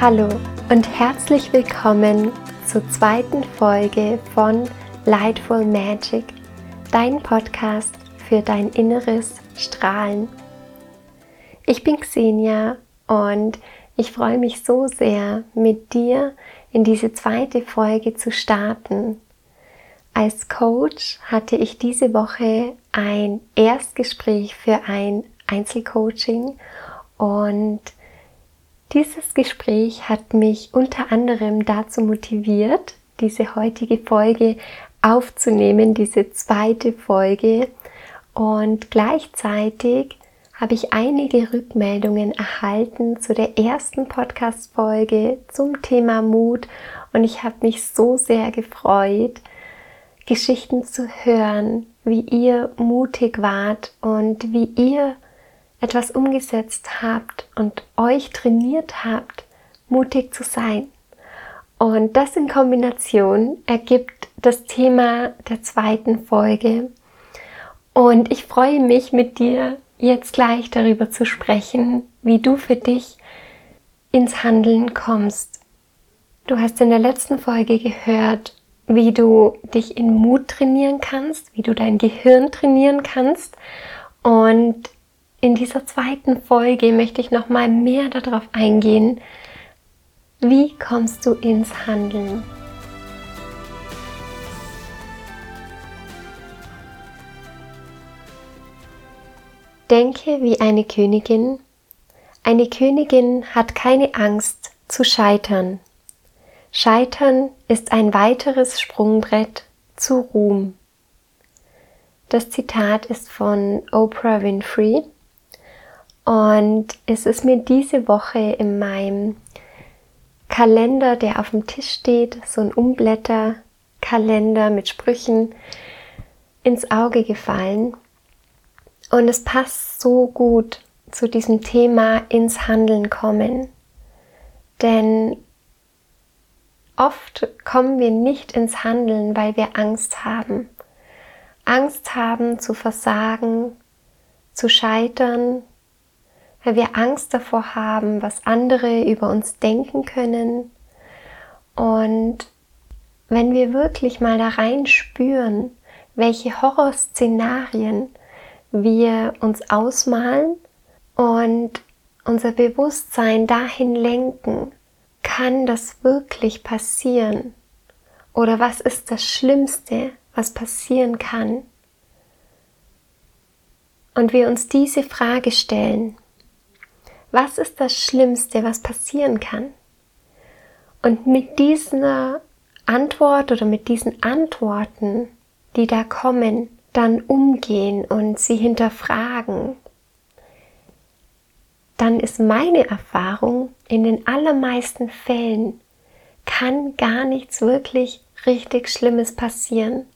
Hallo und herzlich willkommen zur zweiten Folge von Lightful Magic, dein Podcast für dein inneres Strahlen. Ich bin Xenia und ich freue mich so sehr, mit dir in diese zweite Folge zu starten. Als Coach hatte ich diese Woche ein Erstgespräch für ein Einzelcoaching und dieses Gespräch hat mich unter anderem dazu motiviert, diese heutige Folge aufzunehmen, diese zweite Folge. Und gleichzeitig habe ich einige Rückmeldungen erhalten zu der ersten Podcast-Folge zum Thema Mut. Und ich habe mich so sehr gefreut, Geschichten zu hören, wie ihr mutig wart und wie ihr etwas umgesetzt habt und euch trainiert habt, mutig zu sein. Und das in Kombination ergibt das Thema der zweiten Folge. Und ich freue mich mit dir jetzt gleich darüber zu sprechen, wie du für dich ins Handeln kommst. Du hast in der letzten Folge gehört, wie du dich in Mut trainieren kannst, wie du dein Gehirn trainieren kannst. Und in dieser zweiten Folge möchte ich noch mal mehr darauf eingehen, wie kommst du ins Handeln? Denke wie eine Königin. Eine Königin hat keine Angst zu scheitern. Scheitern ist ein weiteres Sprungbrett zu Ruhm. Das Zitat ist von Oprah Winfrey und es ist mir diese Woche in meinem Kalender, der auf dem Tisch steht, so ein Umblätterkalender mit Sprüchen, ins Auge gefallen. Und es passt so gut zu diesem Thema ins Handeln kommen. Denn oft kommen wir nicht ins Handeln, weil wir Angst haben. Angst haben zu versagen, zu scheitern, weil wir Angst davor haben, was andere über uns denken können. Und wenn wir wirklich mal da rein spüren, welche Horrorszenarien wir uns ausmalen und unser Bewusstsein dahin lenken, kann das wirklich passieren? Oder was ist das Schlimmste, was passieren kann? Und wir uns diese Frage stellen, was ist das Schlimmste, was passieren kann? Und mit dieser Antwort oder mit diesen Antworten, die da kommen, dann umgehen und sie hinterfragen, dann ist meine Erfahrung, in den allermeisten Fällen kann gar nichts wirklich richtig Schlimmes passieren,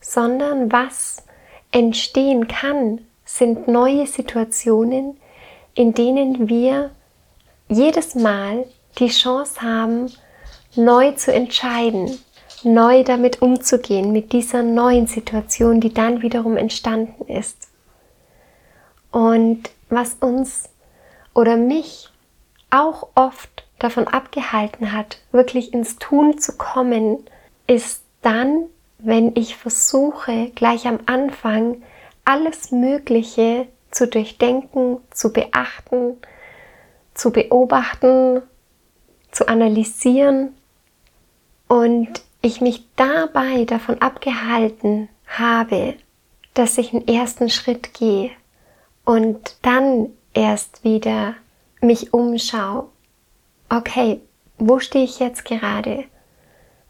sondern was entstehen kann, sind neue Situationen, in denen wir jedes Mal die Chance haben, neu zu entscheiden, neu damit umzugehen, mit dieser neuen Situation, die dann wiederum entstanden ist. Und was uns oder mich auch oft davon abgehalten hat, wirklich ins Tun zu kommen, ist dann, wenn ich versuche, gleich am Anfang alles Mögliche zu durchdenken, zu beachten, zu beobachten, zu analysieren und ich mich dabei davon abgehalten habe, dass ich einen ersten Schritt gehe und dann erst wieder mich umschaue. Okay, wo stehe ich jetzt gerade?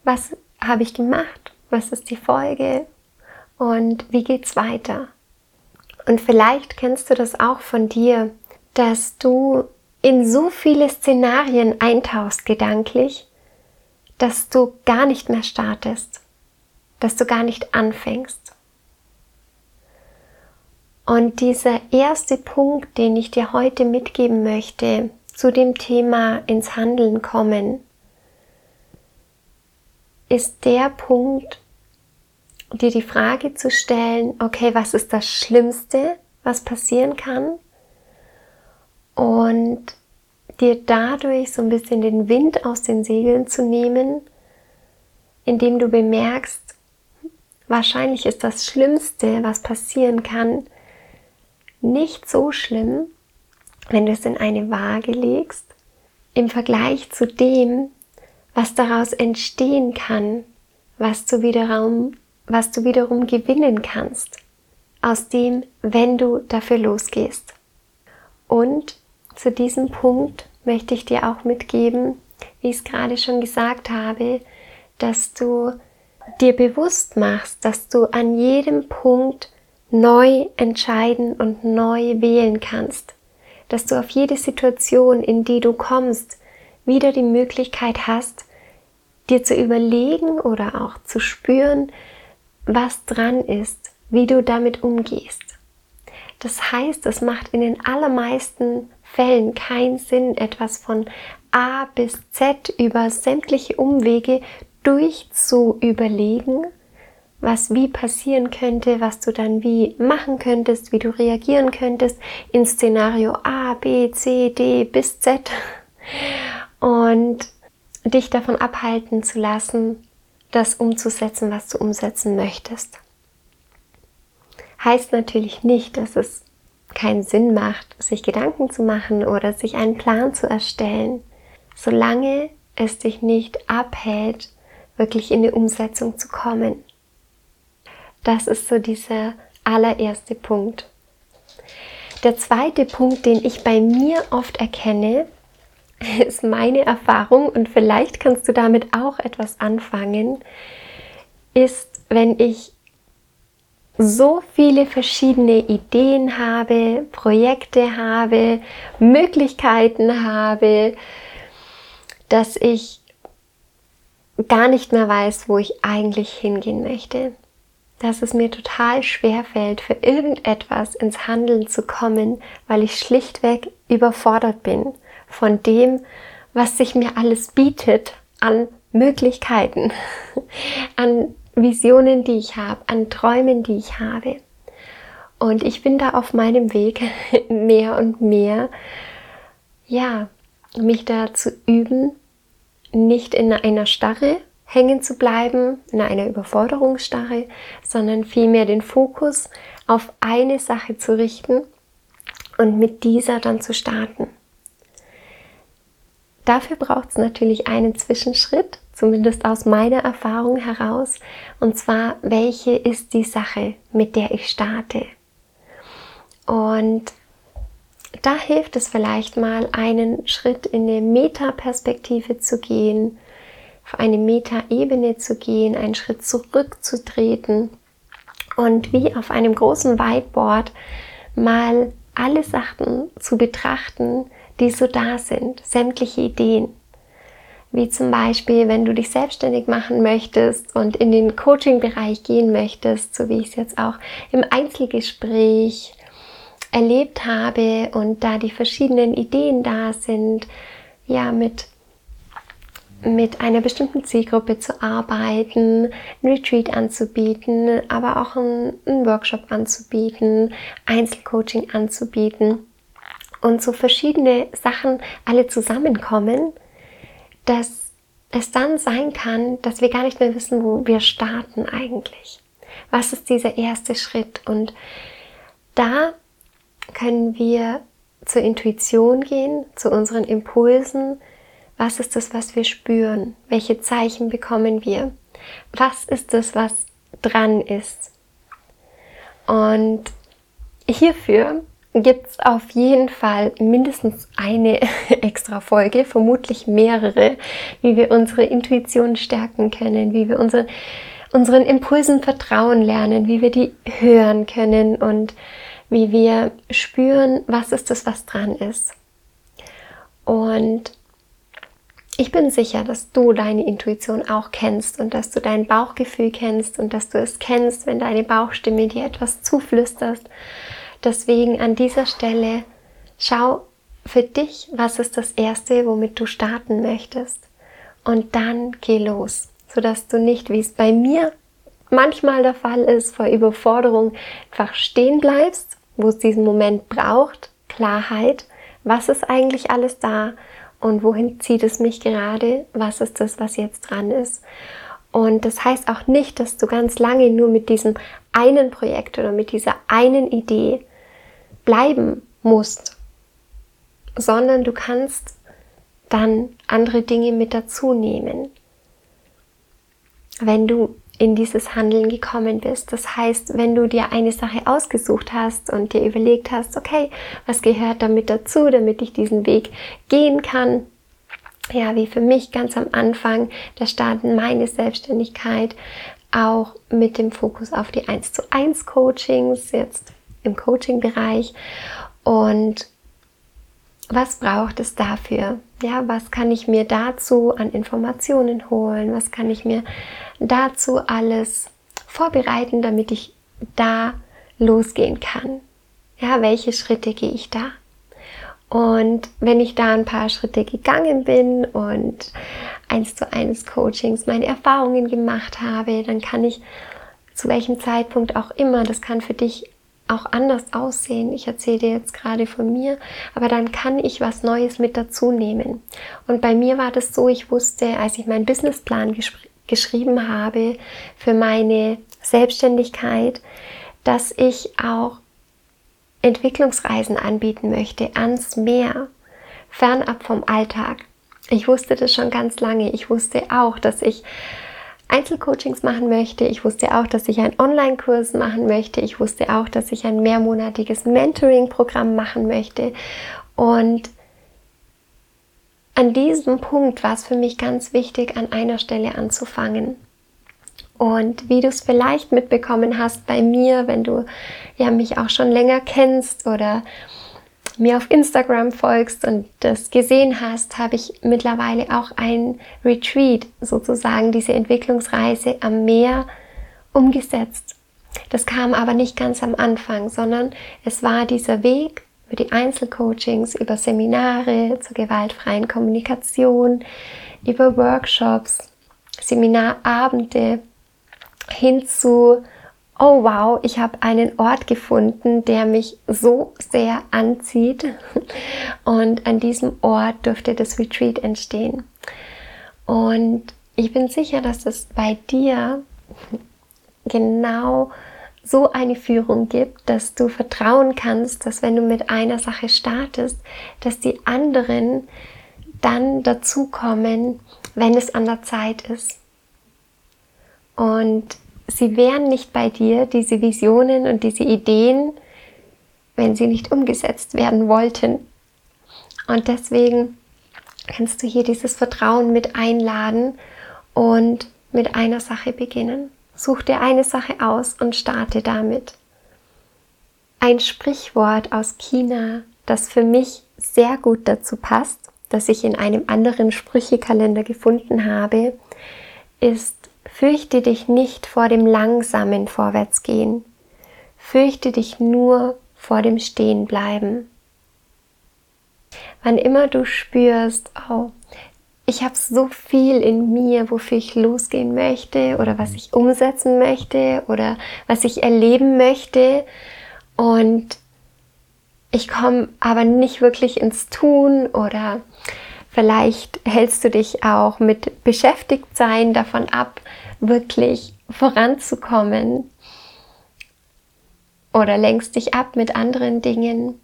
Was habe ich gemacht? Was ist die Folge? Und wie geht's weiter? Und vielleicht kennst du das auch von dir, dass du in so viele Szenarien eintauchst gedanklich, dass du gar nicht mehr startest, dass du gar nicht anfängst. Und dieser erste Punkt, den ich dir heute mitgeben möchte zu dem Thema ins Handeln kommen, ist der Punkt, dir die Frage zu stellen, okay, was ist das Schlimmste, was passieren kann? Und dir dadurch so ein bisschen den Wind aus den Segeln zu nehmen, indem du bemerkst, wahrscheinlich ist das Schlimmste, was passieren kann, nicht so schlimm, wenn du es in eine Waage legst, im Vergleich zu dem, was daraus entstehen kann, was du wiederum, was du wiederum gewinnen kannst, aus dem, wenn du dafür losgehst. Und zu diesem Punkt möchte ich dir auch mitgeben, wie ich es gerade schon gesagt habe, dass du dir bewusst machst, dass du an jedem Punkt neu entscheiden und neu wählen kannst, dass du auf jede Situation, in die du kommst, wieder die Möglichkeit hast, dir zu überlegen oder auch zu spüren, was dran ist, wie du damit umgehst. Das heißt, es macht in den allermeisten Fällen keinen Sinn, etwas von A bis Z über sämtliche Umwege durchzuüberlegen, was wie passieren könnte, was du dann wie machen könntest, wie du reagieren könntest in Szenario A, B, C, D bis Z und dich davon abhalten zu lassen, das umzusetzen, was du umsetzen möchtest. Heißt natürlich nicht, dass es keinen Sinn macht, sich Gedanken zu machen oder sich einen Plan zu erstellen, solange es dich nicht abhält, wirklich in die Umsetzung zu kommen. Das ist so dieser allererste Punkt. Der zweite Punkt, den ich bei mir oft erkenne, ist meine Erfahrung und vielleicht kannst du damit auch etwas anfangen, ist, wenn ich so viele verschiedene Ideen habe, Projekte habe, Möglichkeiten habe, dass ich gar nicht mehr weiß, wo ich eigentlich hingehen möchte. Dass es mir total schwer fällt, für irgendetwas ins Handeln zu kommen, weil ich schlichtweg überfordert bin von dem, was sich mir alles bietet an Möglichkeiten, an Visionen, die ich habe, an Träumen, die ich habe. Und ich bin da auf meinem Weg mehr und mehr, ja, mich da zu üben, nicht in einer Starre hängen zu bleiben, in einer Überforderungsstarre, sondern vielmehr den Fokus auf eine Sache zu richten und mit dieser dann zu starten. Dafür braucht es natürlich einen Zwischenschritt, zumindest aus meiner Erfahrung heraus, und zwar, welche ist die Sache, mit der ich starte? Und da hilft es vielleicht mal, einen Schritt in eine Metaperspektive zu gehen, auf eine Metaebene zu gehen, einen Schritt zurückzutreten und wie auf einem großen Whiteboard mal alle Sachen zu betrachten, die so da sind, sämtliche Ideen. Wie zum Beispiel, wenn du dich selbstständig machen möchtest und in den Coaching-Bereich gehen möchtest, so wie ich es jetzt auch im Einzelgespräch erlebt habe und da die verschiedenen Ideen da sind, ja, mit, mit einer bestimmten Zielgruppe zu arbeiten, ein Retreat anzubieten, aber auch einen, Workshop anzubieten, Einzelcoaching anzubieten und so verschiedene Sachen alle zusammenkommen, dass es dann sein kann, dass wir gar nicht mehr wissen, wo wir starten eigentlich. Was ist dieser erste Schritt? Und da können wir zur Intuition gehen, zu unseren Impulsen. Was ist das, was wir spüren? Welche Zeichen bekommen wir? Was ist das, was dran ist? Und hierfür gibt es auf jeden Fall mindestens eine extra Folge, vermutlich mehrere, wie wir unsere Intuition stärken können, wie wir unsere, unseren Impulsen vertrauen lernen, wie wir die hören können und wie wir spüren, was ist das, was dran ist. Und ich bin sicher, dass du deine Intuition auch kennst und dass du dein Bauchgefühl kennst und dass du es kennst, wenn deine Bauchstimme dir etwas zuflüsterst Deswegen an dieser Stelle schau für dich, was ist das Erste, womit du starten möchtest. Und dann geh los, sodass du nicht, wie es bei mir manchmal der Fall ist, vor Überforderung einfach stehen bleibst, wo es diesen Moment braucht, Klarheit, was ist eigentlich alles da und wohin zieht es mich gerade, was ist das, was jetzt dran ist. Und das heißt auch nicht, dass du ganz lange nur mit diesem einen Projekt oder mit dieser einen Idee bleiben musst, sondern du kannst dann andere Dinge mit dazu nehmen. Wenn du in dieses Handeln gekommen bist. Das heißt, wenn du dir eine Sache ausgesucht hast und dir überlegt hast, okay, was gehört damit dazu, damit ich diesen Weg gehen kann, ja, wie für mich ganz am Anfang der Start in meine Selbstständigkeit, auch mit dem Fokus auf die 1 zu 1 Coachings, jetzt im Coaching-Bereich. Und was braucht es dafür? Ja, was kann ich mir dazu an Informationen holen? Was kann ich mir dazu alles vorbereiten, damit ich da losgehen kann? Ja, welche Schritte gehe ich da? Und wenn ich da ein paar Schritte gegangen bin und eins zu eins Coachings meine Erfahrungen gemacht habe, dann kann ich zu welchem Zeitpunkt auch immer, das kann für dich auch anders aussehen. Ich erzähle dir jetzt gerade von mir, aber dann kann ich was Neues mit dazu nehmen. Und bei mir war das so, ich wusste, als ich meinen Businessplan gesch geschrieben habe für meine Selbstständigkeit, dass ich auch Entwicklungsreisen anbieten möchte ans Meer, fernab vom Alltag. Ich wusste das schon ganz lange. Ich wusste auch, dass ich Einzelcoachings machen möchte. Ich wusste auch, dass ich einen Online-Kurs machen möchte. Ich wusste auch, dass ich ein mehrmonatiges Mentoring-Programm machen möchte. Und an diesem Punkt war es für mich ganz wichtig, an einer Stelle anzufangen. Und wie du es vielleicht mitbekommen hast bei mir, wenn du ja mich auch schon länger kennst oder mir auf Instagram folgst und das gesehen hast, habe ich mittlerweile auch ein Retreat, sozusagen diese Entwicklungsreise am Meer umgesetzt. Das kam aber nicht ganz am Anfang, sondern es war dieser Weg über die Einzelcoachings, über Seminare zur gewaltfreien Kommunikation, über Workshops, Seminarabende, hin zu, oh wow, ich habe einen Ort gefunden, der mich so sehr anzieht. Und an diesem Ort dürfte das Retreat entstehen. Und ich bin sicher, dass es bei dir genau so eine Führung gibt, dass du vertrauen kannst, dass wenn du mit einer Sache startest, dass die anderen dann dazukommen, wenn es an der Zeit ist. Und sie wären nicht bei dir, diese Visionen und diese Ideen, wenn sie nicht umgesetzt werden wollten. Und deswegen kannst du hier dieses Vertrauen mit einladen und mit einer Sache beginnen. Such dir eine Sache aus und starte damit. Ein Sprichwort aus China, das für mich sehr gut dazu passt, das ich in einem anderen Sprüchekalender gefunden habe, ist Fürchte dich nicht vor dem langsamen Vorwärtsgehen. Fürchte dich nur vor dem Stehenbleiben. Wann immer du spürst, oh, ich habe so viel in mir, wofür ich losgehen möchte oder was ich umsetzen möchte oder was ich erleben möchte und ich komme aber nicht wirklich ins Tun oder Vielleicht hältst du dich auch mit Beschäftigtsein davon ab, wirklich voranzukommen oder lenkst dich ab mit anderen Dingen.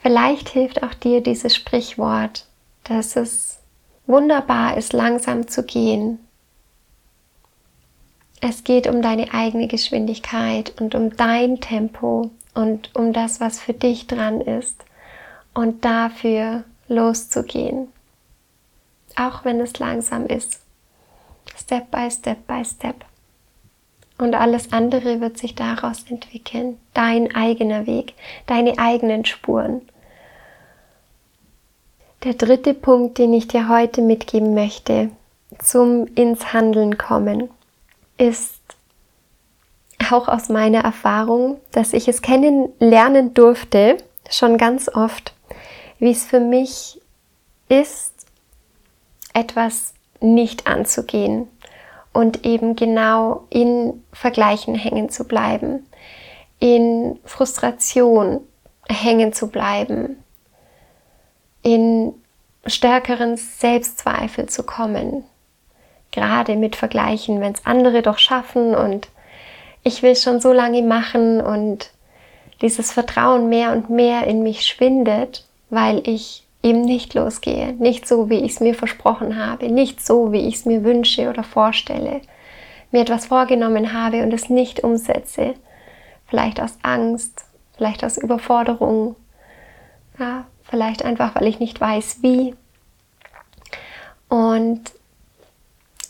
Vielleicht hilft auch dir dieses Sprichwort, dass es wunderbar ist, langsam zu gehen. Es geht um deine eigene Geschwindigkeit und um dein Tempo und um das, was für dich dran ist. Und dafür loszugehen. Auch wenn es langsam ist. Step by Step by Step. Und alles andere wird sich daraus entwickeln. Dein eigener Weg, deine eigenen Spuren. Der dritte Punkt, den ich dir heute mitgeben möchte, zum ins Handeln kommen, ist auch aus meiner Erfahrung, dass ich es kennenlernen durfte, schon ganz oft, wie es für mich ist, etwas nicht anzugehen und eben genau in Vergleichen hängen zu bleiben, in Frustration hängen zu bleiben, in stärkeren Selbstzweifel zu kommen. Gerade mit Vergleichen, wenn es andere doch schaffen und ich will schon so lange machen und dieses Vertrauen mehr und mehr in mich schwindet, weil ich eben nicht losgehe, nicht so, wie ich es mir versprochen habe, nicht so, wie ich es mir wünsche oder vorstelle, mir etwas vorgenommen habe und es nicht umsetze, vielleicht aus Angst, vielleicht aus Überforderung, ja, vielleicht einfach, weil ich nicht weiß, wie. Und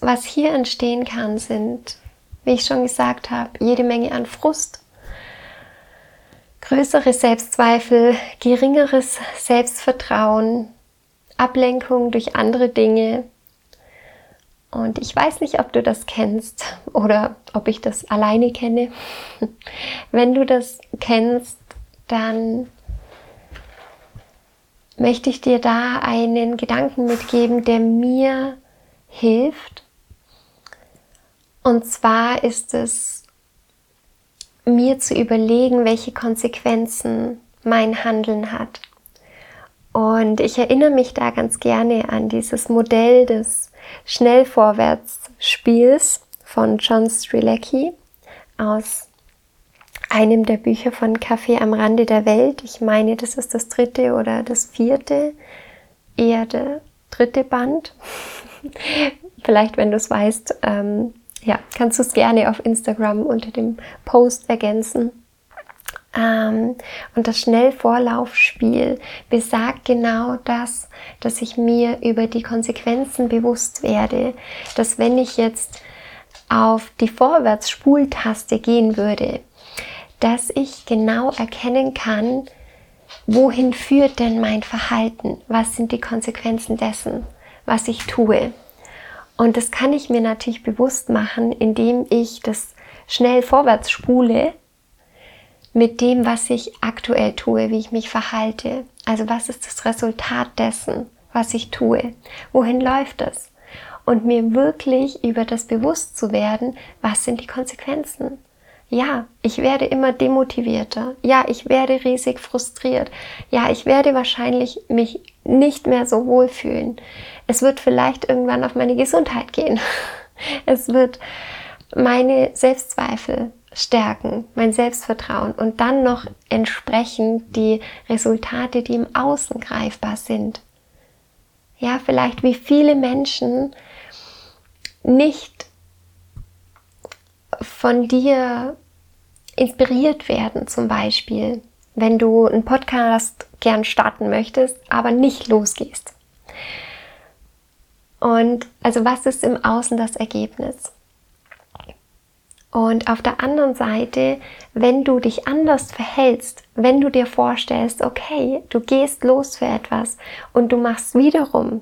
was hier entstehen kann, sind, wie ich schon gesagt habe, jede Menge an Frust, größere Selbstzweifel, geringeres Selbstvertrauen, Ablenkung durch andere Dinge. Und ich weiß nicht, ob du das kennst oder ob ich das alleine kenne. Wenn du das kennst, dann möchte ich dir da einen Gedanken mitgeben, der mir hilft. Und zwar ist es mir zu überlegen, welche Konsequenzen mein Handeln hat. Und ich erinnere mich da ganz gerne an dieses Modell des Schnellvorwärtsspiels von John Strilecki aus einem der Bücher von Kaffee am Rande der Welt. Ich meine, das ist das dritte oder das vierte, eher der dritte Band. Vielleicht, wenn du es weißt, ähm, ja, kannst du es gerne auf Instagram unter dem Post ergänzen. Ähm, und das Schnellvorlaufspiel besagt genau das, dass ich mir über die Konsequenzen bewusst werde, dass wenn ich jetzt auf die Vorwärtsspultaste gehen würde, dass ich genau erkennen kann, wohin führt denn mein Verhalten? Was sind die Konsequenzen dessen, was ich tue? Und das kann ich mir natürlich bewusst machen, indem ich das schnell vorwärts spule mit dem, was ich aktuell tue, wie ich mich verhalte. Also was ist das Resultat dessen, was ich tue? Wohin läuft es? Und mir wirklich über das bewusst zu werden, was sind die Konsequenzen? Ja, ich werde immer demotivierter. Ja, ich werde riesig frustriert. Ja, ich werde wahrscheinlich mich nicht mehr so wohl fühlen. Es wird vielleicht irgendwann auf meine Gesundheit gehen. Es wird meine Selbstzweifel stärken, mein Selbstvertrauen und dann noch entsprechend die Resultate, die im Außen greifbar sind. Ja, vielleicht wie viele Menschen nicht von dir inspiriert werden, zum Beispiel, wenn du einen Podcast gern starten möchtest, aber nicht losgehst. Und also was ist im Außen das Ergebnis? Und auf der anderen Seite, wenn du dich anders verhältst, wenn du dir vorstellst, okay, du gehst los für etwas und du machst wiederum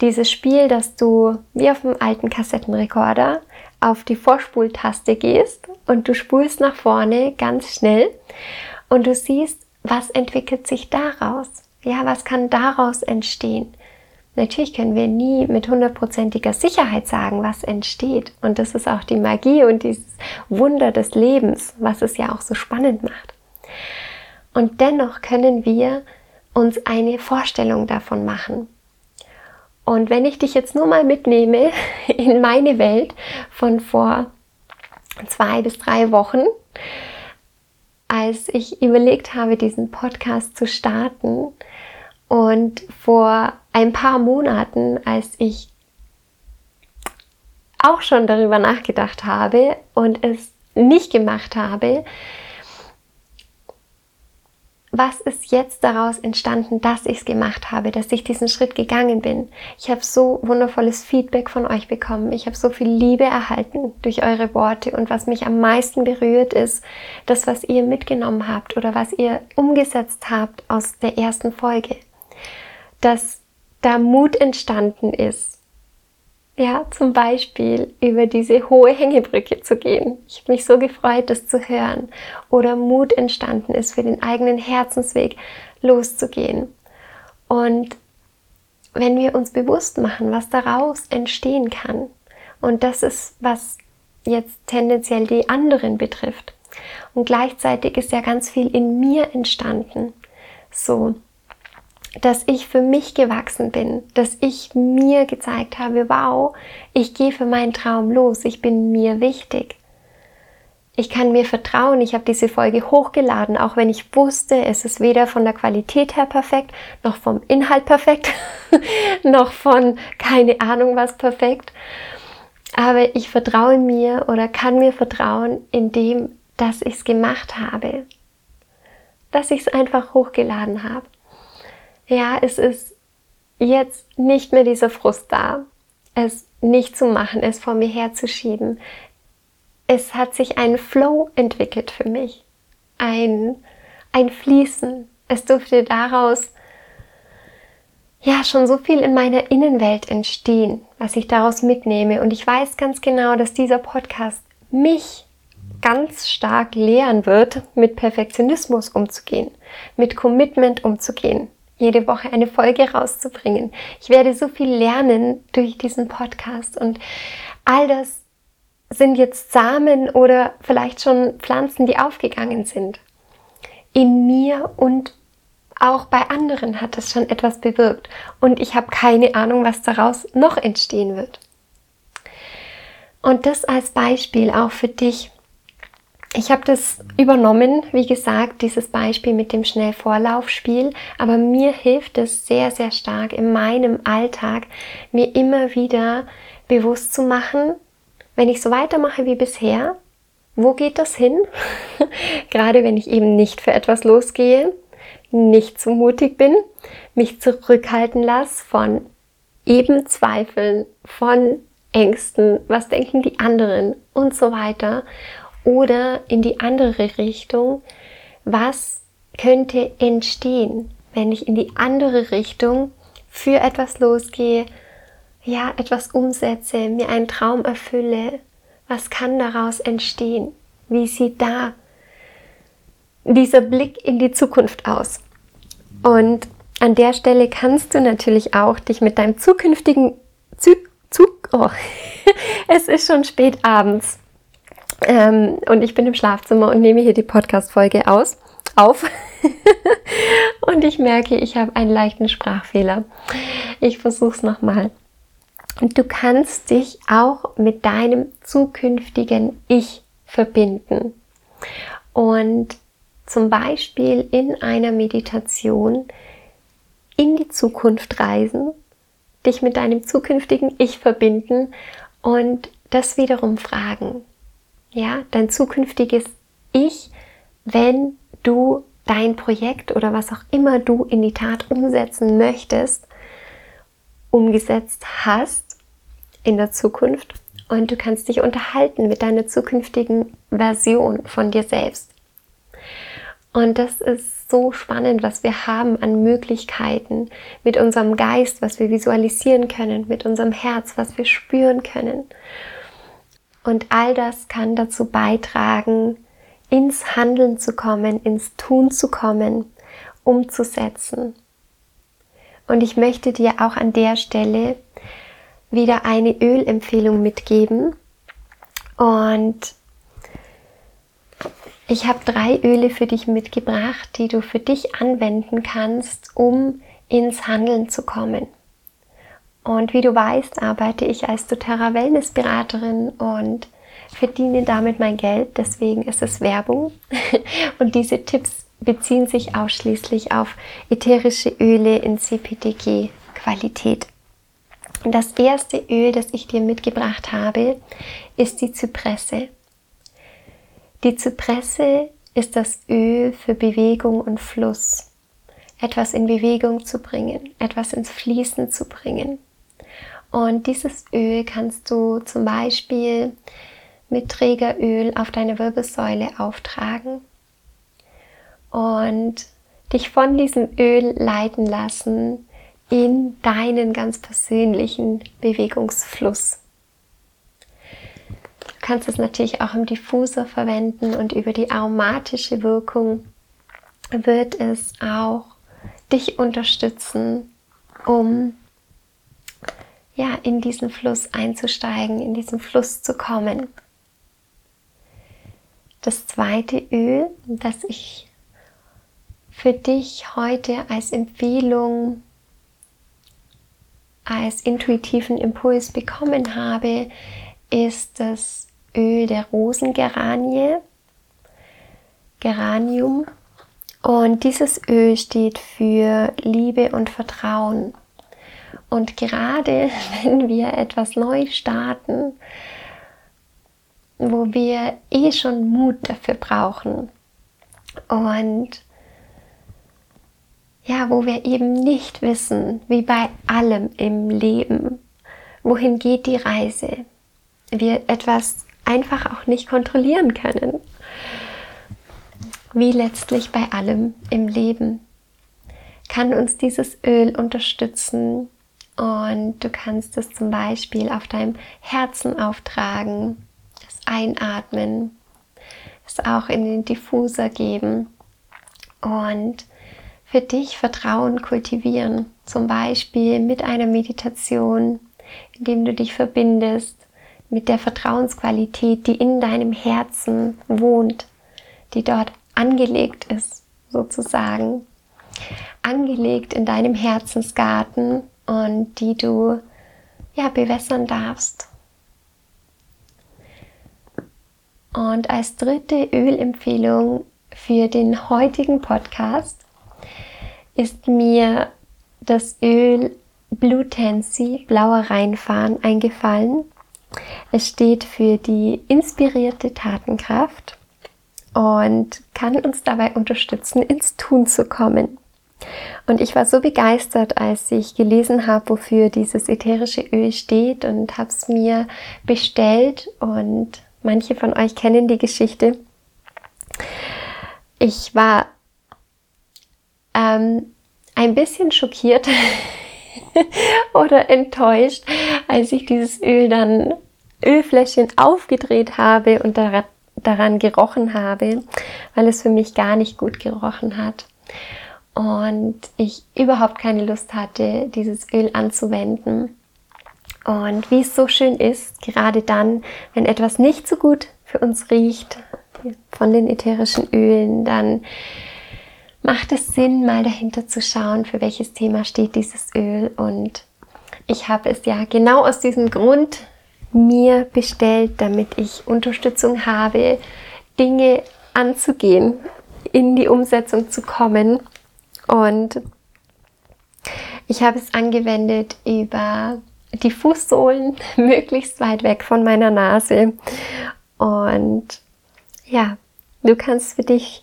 dieses Spiel, dass du wie auf dem alten Kassettenrekorder auf die Vorspultaste gehst und du spulst nach vorne ganz schnell und du siehst, was entwickelt sich daraus? Ja, was kann daraus entstehen? Natürlich können wir nie mit hundertprozentiger Sicherheit sagen, was entsteht. Und das ist auch die Magie und dieses Wunder des Lebens, was es ja auch so spannend macht. Und dennoch können wir uns eine Vorstellung davon machen. Und wenn ich dich jetzt nur mal mitnehme in meine Welt von vor zwei bis drei Wochen, als ich überlegt habe, diesen Podcast zu starten. Und vor ein paar Monaten, als ich auch schon darüber nachgedacht habe und es nicht gemacht habe, was ist jetzt daraus entstanden, dass ich es gemacht habe, dass ich diesen Schritt gegangen bin. Ich habe so wundervolles Feedback von euch bekommen. Ich habe so viel Liebe erhalten durch eure Worte. Und was mich am meisten berührt, ist das, was ihr mitgenommen habt oder was ihr umgesetzt habt aus der ersten Folge. Dass da Mut entstanden ist, ja, zum Beispiel über diese hohe Hängebrücke zu gehen. Ich habe mich so gefreut, das zu hören. Oder Mut entstanden ist, für den eigenen Herzensweg loszugehen. Und wenn wir uns bewusst machen, was daraus entstehen kann, und das ist, was jetzt tendenziell die anderen betrifft. Und gleichzeitig ist ja ganz viel in mir entstanden. So, dass ich für mich gewachsen bin, dass ich mir gezeigt habe, wow, ich gehe für meinen Traum los, ich bin mir wichtig. Ich kann mir vertrauen, ich habe diese Folge hochgeladen, auch wenn ich wusste, es ist weder von der Qualität her perfekt, noch vom Inhalt perfekt, noch von keine Ahnung was perfekt. Aber ich vertraue mir oder kann mir vertrauen, indem, dass ich es gemacht habe. Dass ich es einfach hochgeladen habe ja, es ist jetzt nicht mehr dieser Frust da, es nicht zu machen, es vor mir herzuschieben. Es hat sich ein Flow entwickelt für mich, ein, ein Fließen. Es durfte daraus ja schon so viel in meiner Innenwelt entstehen, was ich daraus mitnehme. Und ich weiß ganz genau, dass dieser Podcast mich ganz stark lehren wird, mit Perfektionismus umzugehen, mit Commitment umzugehen, jede Woche eine Folge rauszubringen. Ich werde so viel lernen durch diesen Podcast und all das sind jetzt Samen oder vielleicht schon Pflanzen, die aufgegangen sind. In mir und auch bei anderen hat das schon etwas bewirkt und ich habe keine Ahnung, was daraus noch entstehen wird. Und das als Beispiel auch für dich, ich habe das übernommen, wie gesagt, dieses Beispiel mit dem Schnellvorlaufspiel, aber mir hilft es sehr, sehr stark in meinem Alltag, mir immer wieder bewusst zu machen, wenn ich so weitermache wie bisher, wo geht das hin? Gerade wenn ich eben nicht für etwas losgehe, nicht zu mutig bin, mich zurückhalten lasse von eben Zweifeln, von Ängsten, was denken die anderen und so weiter oder in die andere Richtung, was könnte entstehen, wenn ich in die andere Richtung für etwas losgehe, ja, etwas umsetze, mir einen Traum erfülle, was kann daraus entstehen? Wie sieht da dieser Blick in die Zukunft aus? Und an der Stelle kannst du natürlich auch dich mit deinem zukünftigen Zug, Zug oh, es ist schon spät abends. Ähm, und ich bin im Schlafzimmer und nehme hier die Podcast-Folge aus, auf. und ich merke, ich habe einen leichten Sprachfehler. Ich versuche es nochmal. Und du kannst dich auch mit deinem zukünftigen Ich verbinden. Und zum Beispiel in einer Meditation in die Zukunft reisen, dich mit deinem zukünftigen Ich verbinden und das wiederum fragen ja, dein zukünftiges Ich, wenn du dein Projekt oder was auch immer du in die Tat umsetzen möchtest, umgesetzt hast in der Zukunft und du kannst dich unterhalten mit deiner zukünftigen Version von dir selbst. Und das ist so spannend, was wir haben an Möglichkeiten mit unserem Geist, was wir visualisieren können, mit unserem Herz, was wir spüren können. Und all das kann dazu beitragen, ins Handeln zu kommen, ins Tun zu kommen, umzusetzen. Und ich möchte dir auch an der Stelle wieder eine Ölempfehlung mitgeben. Und ich habe drei Öle für dich mitgebracht, die du für dich anwenden kannst, um ins Handeln zu kommen. Und wie du weißt, arbeite ich als doTERRA Wellness Beraterin und verdiene damit mein Geld. Deswegen ist es Werbung. Und diese Tipps beziehen sich ausschließlich auf ätherische Öle in CPTG Qualität. Und das erste Öl, das ich dir mitgebracht habe, ist die Zypresse. Die Zypresse ist das Öl für Bewegung und Fluss. Etwas in Bewegung zu bringen, etwas ins Fließen zu bringen. Und dieses Öl kannst du zum Beispiel mit Trägeröl auf deine Wirbelsäule auftragen und dich von diesem Öl leiten lassen in deinen ganz persönlichen Bewegungsfluss. Du kannst es natürlich auch im Diffuser verwenden und über die aromatische Wirkung wird es auch dich unterstützen, um ja, in diesen Fluss einzusteigen, in diesen Fluss zu kommen. Das zweite Öl, das ich für dich heute als Empfehlung, als intuitiven Impuls bekommen habe, ist das Öl der Rosengeranie, Geranium. Und dieses Öl steht für Liebe und Vertrauen. Und gerade wenn wir etwas neu starten, wo wir eh schon Mut dafür brauchen und ja, wo wir eben nicht wissen, wie bei allem im Leben, wohin geht die Reise, wir etwas einfach auch nicht kontrollieren können, wie letztlich bei allem im Leben, kann uns dieses Öl unterstützen und du kannst es zum Beispiel auf deinem Herzen auftragen Einatmen, es auch in den Diffuser geben und für dich Vertrauen kultivieren, zum Beispiel mit einer Meditation, indem du dich verbindest mit der Vertrauensqualität, die in deinem Herzen wohnt, die dort angelegt ist, sozusagen, angelegt in deinem Herzensgarten und die du ja bewässern darfst Und als dritte Ölempfehlung für den heutigen Podcast ist mir das Öl Blue Tansy, blauer Rheinfahren, eingefallen. Es steht für die inspirierte Tatenkraft und kann uns dabei unterstützen, ins Tun zu kommen. Und ich war so begeistert, als ich gelesen habe, wofür dieses ätherische Öl steht und habe es mir bestellt und Manche von euch kennen die Geschichte. Ich war ähm, ein bisschen schockiert oder enttäuscht, als ich dieses Öl dann Ölfläschchen aufgedreht habe und daran, daran gerochen habe, weil es für mich gar nicht gut gerochen hat. Und ich überhaupt keine Lust hatte, dieses Öl anzuwenden. Und wie es so schön ist, gerade dann, wenn etwas nicht so gut für uns riecht, von den ätherischen Ölen, dann macht es Sinn, mal dahinter zu schauen, für welches Thema steht dieses Öl. Und ich habe es ja genau aus diesem Grund mir bestellt, damit ich Unterstützung habe, Dinge anzugehen, in die Umsetzung zu kommen. Und ich habe es angewendet über die Fußsohlen möglichst weit weg von meiner Nase. Und ja, du kannst für dich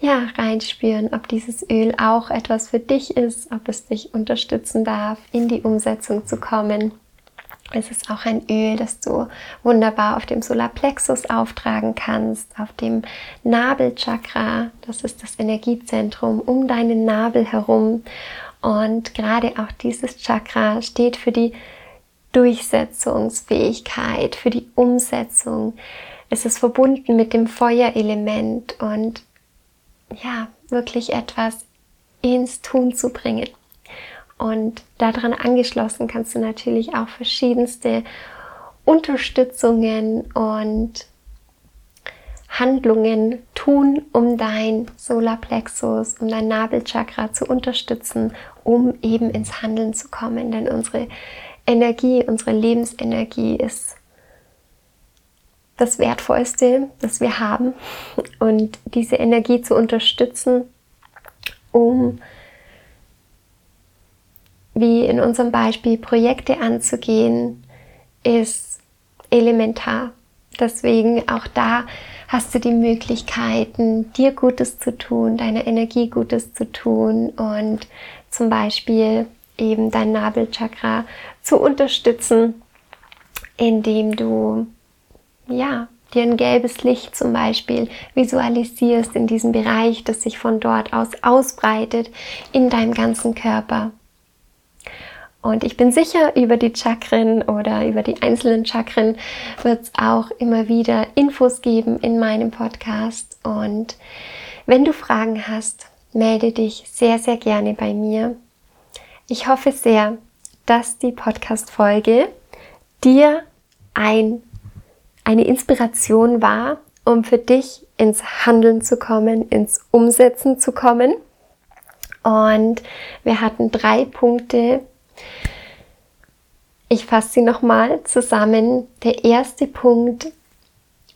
ja reinspüren, ob dieses Öl auch etwas für dich ist, ob es dich unterstützen darf, in die Umsetzung zu kommen. Es ist auch ein Öl, das du wunderbar auf dem Solarplexus auftragen kannst, auf dem Nabelchakra, das ist das Energiezentrum um deinen Nabel herum. Und gerade auch dieses Chakra steht für die Durchsetzungsfähigkeit, für die Umsetzung. Es ist verbunden mit dem Feuerelement und ja, wirklich etwas ins Tun zu bringen. Und daran angeschlossen kannst du natürlich auch verschiedenste Unterstützungen und Handlungen tun, um dein Solarplexus, um dein Nabelchakra zu unterstützen, um eben ins Handeln zu kommen. Denn unsere Energie, unsere Lebensenergie ist das Wertvollste, das wir haben. Und diese Energie zu unterstützen, um, wie in unserem Beispiel, Projekte anzugehen, ist elementar. Deswegen auch da hast du die Möglichkeiten, dir Gutes zu tun, deiner Energie Gutes zu tun und zum Beispiel eben dein Nabelchakra zu unterstützen, indem du ja dir ein gelbes Licht zum Beispiel visualisierst in diesem Bereich, das sich von dort aus ausbreitet in deinem ganzen Körper. Und ich bin sicher, über die Chakren oder über die einzelnen Chakren wird es auch immer wieder Infos geben in meinem Podcast. Und wenn du Fragen hast, melde dich sehr, sehr gerne bei mir. Ich hoffe sehr, dass die Podcast-Folge dir ein, eine Inspiration war, um für dich ins Handeln zu kommen, ins Umsetzen zu kommen Und wir hatten drei Punkte. Ich fasse sie nochmal zusammen. Der erste Punkt,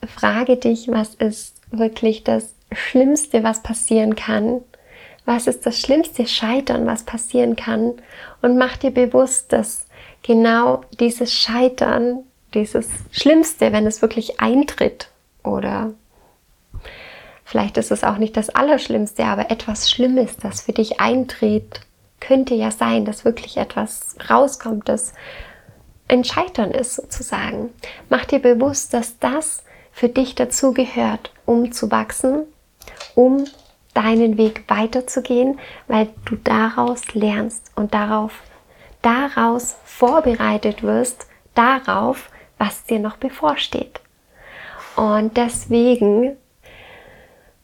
frage dich, was ist wirklich das Schlimmste, was passieren kann? Was ist das schlimmste Scheitern, was passieren kann? Und mach dir bewusst, dass genau dieses Scheitern, dieses Schlimmste, wenn es wirklich eintritt oder Vielleicht ist es auch nicht das Allerschlimmste, aber etwas Schlimmes, das für dich eintritt, könnte ja sein, dass wirklich etwas rauskommt, das ein Scheitern ist sozusagen. Mach dir bewusst, dass das für dich dazugehört, um zu wachsen, um deinen Weg weiterzugehen, weil du daraus lernst und darauf, daraus vorbereitet wirst, darauf, was dir noch bevorsteht. Und deswegen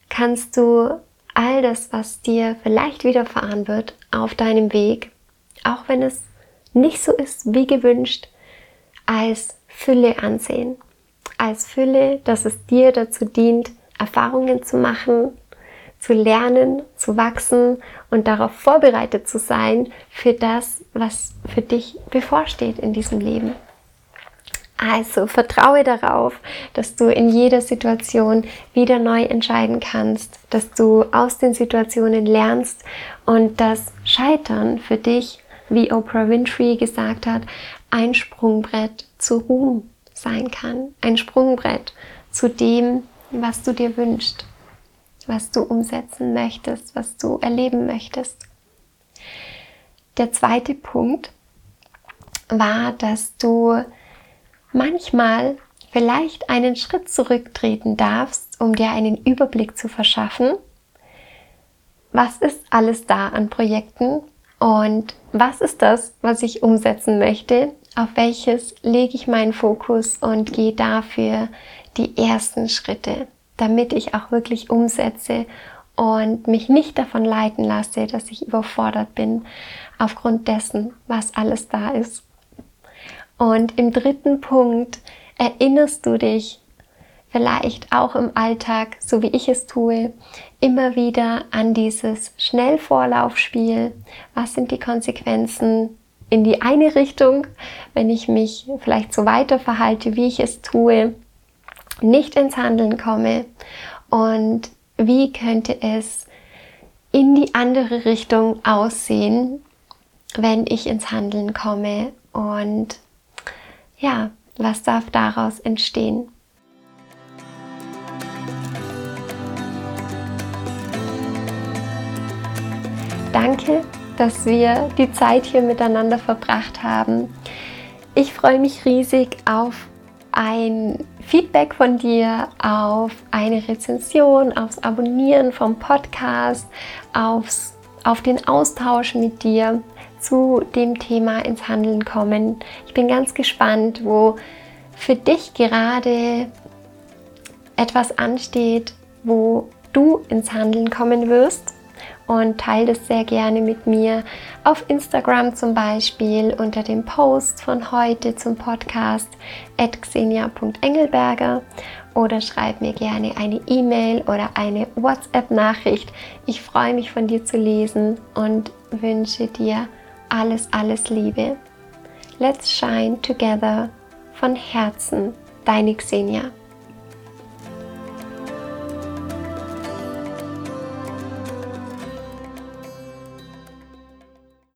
kannst du all das, was dir vielleicht widerfahren wird, auf deinem Weg, auch wenn es nicht so ist wie gewünscht, als Fülle ansehen. Als Fülle, dass es dir dazu dient, Erfahrungen zu machen, zu lernen, zu wachsen und darauf vorbereitet zu sein für das, was für dich bevorsteht in diesem Leben. Also vertraue darauf, dass du in jeder Situation wieder neu entscheiden kannst, dass du aus den Situationen lernst und das Scheitern für dich, wie Oprah Winfrey gesagt hat, ein Sprungbrett zu Ruhm sein kann. Ein Sprungbrett zu dem, was du dir wünschst, was du umsetzen möchtest, was du erleben möchtest. Der zweite Punkt war, dass du manchmal vielleicht einen Schritt zurücktreten darfst, um dir einen Überblick zu verschaffen. Was ist alles da an Projekten und was ist das, was ich umsetzen möchte? Auf welches lege ich meinen Fokus und gehe dafür die ersten Schritte, damit ich auch wirklich umsetze und mich nicht davon leiten lasse, dass ich überfordert bin aufgrund dessen, was alles da ist. Und im dritten Punkt erinnerst du dich vielleicht auch im Alltag, so wie ich es tue, immer wieder an dieses Schnellvorlaufspiel. Was sind die Konsequenzen in die eine Richtung, wenn ich mich vielleicht so weiter verhalte, wie ich es tue, nicht ins Handeln komme und wie könnte es in die andere Richtung aussehen, wenn ich ins Handeln komme und ja, was darf daraus entstehen? Danke, dass wir die Zeit hier miteinander verbracht haben. Ich freue mich riesig auf ein Feedback von dir, auf eine Rezension, aufs Abonnieren vom Podcast, aufs, auf den Austausch mit dir zu dem Thema ins Handeln kommen. Ich bin ganz gespannt, wo für dich gerade etwas ansteht, wo du ins Handeln kommen wirst und teile das sehr gerne mit mir auf Instagram zum Beispiel unter dem Post von heute zum Podcast at xenia.engelberger oder schreib mir gerne eine E-Mail oder eine WhatsApp-Nachricht. Ich freue mich von dir zu lesen und wünsche dir alles, alles Liebe. Let's shine together von Herzen, deine Xenia.